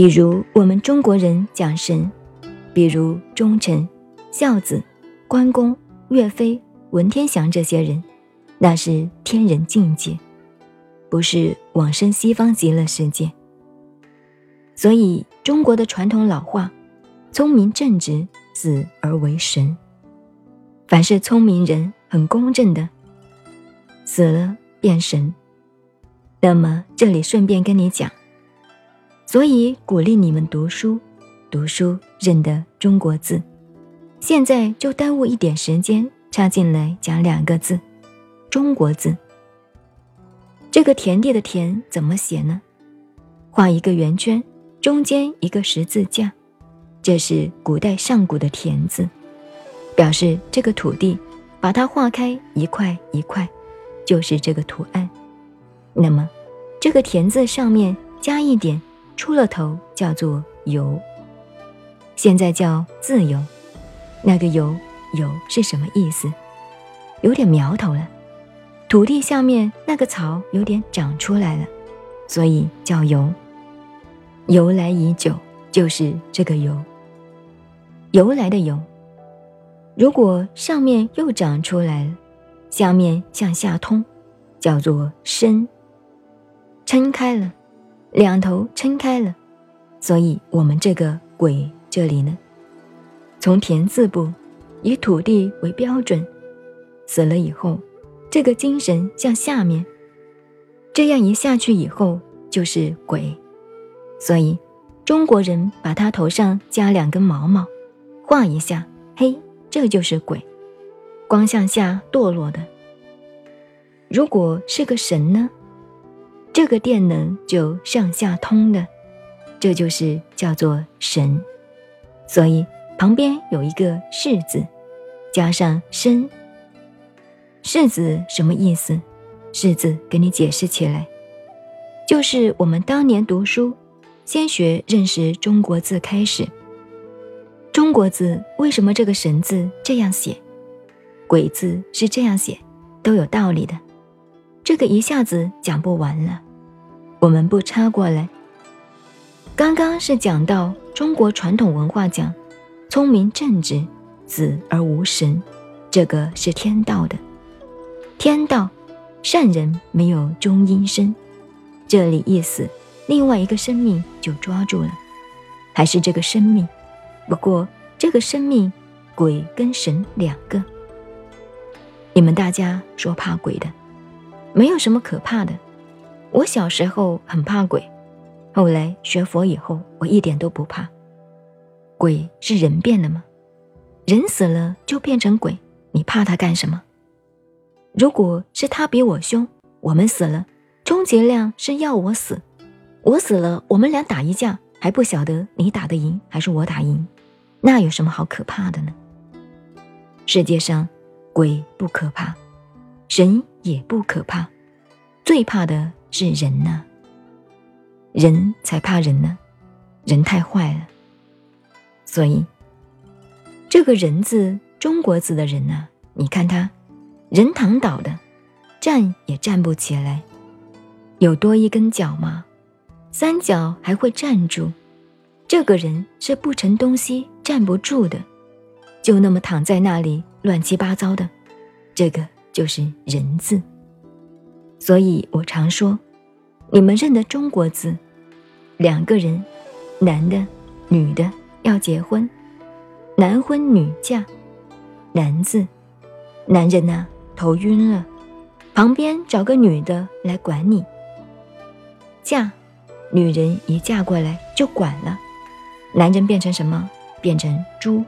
比如我们中国人讲神，比如忠臣、孝子、关公、岳飞、文天祥这些人，那是天人境界，不是往生西方极乐世界。所以中国的传统老话：“聪明正直，死而为神。”凡是聪明人，很公正的，死了变神。那么这里顺便跟你讲。所以鼓励你们读书，读书认得中国字。现在就耽误一点时间，插进来讲两个字：中国字。这个田地的田怎么写呢？画一个圆圈，中间一个十字架，这是古代上古的田字，表示这个土地，把它划开一块一块，就是这个图案。那么，这个田字上面加一点。出了头叫做游，现在叫自由。那个游游是什么意思？有点苗头了，土地下面那个草有点长出来了，所以叫游。由来已久，就是这个由。由来的由。如果上面又长出来了，下面向下通，叫做伸，撑开了。两头撑开了，所以我们这个“鬼”这里呢，从田字部以土地为标准，死了以后，这个精神向下面，这样一下去以后就是鬼，所以中国人把他头上加两根毛毛，画一下，嘿，这就是鬼，光向下堕落的。如果是个神呢？这个电能就上下通的，这就是叫做神。所以旁边有一个“世”字，加上“身”。世字什么意思？世字给你解释起来，就是我们当年读书，先学认识中国字开始。中国字为什么这个“神”字这样写，“鬼”字是这样写，都有道理的。这个一下子讲不完了。我们不插过来。刚刚是讲到中国传统文化讲，聪明正直，子而无神，这个是天道的。天道，善人没有中阴身，这里意思，另外一个生命就抓住了，还是这个生命，不过这个生命，鬼跟神两个。你们大家说怕鬼的，没有什么可怕的。我小时候很怕鬼，后来学佛以后，我一点都不怕。鬼是人变的吗？人死了就变成鬼，你怕他干什么？如果是他比我凶，我们死了，充其量是要我死。我死了，我们俩打一架，还不晓得你打得赢还是我打赢，那有什么好可怕的呢？世界上，鬼不可怕，神也不可怕，最怕的。是人呐，人才怕人呢，人太坏了。所以，这个人字，中国字的人呢，你看他，人躺倒的，站也站不起来，有多一根脚吗？三脚还会站住，这个人是不成东西，站不住的，就那么躺在那里，乱七八糟的，这个就是人字。所以我常说，你们认得中国字，两个人，男的、女的要结婚，男婚女嫁，男字，男人呐头晕了，旁边找个女的来管你。嫁，女人一嫁过来就管了，男人变成什么？变成猪。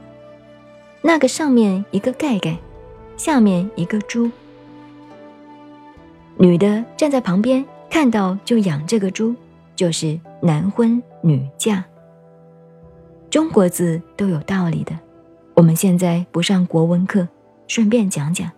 那个上面一个盖盖，下面一个猪。女的站在旁边，看到就养这个猪，就是男婚女嫁。中国字都有道理的，我们现在不上国文课，顺便讲讲。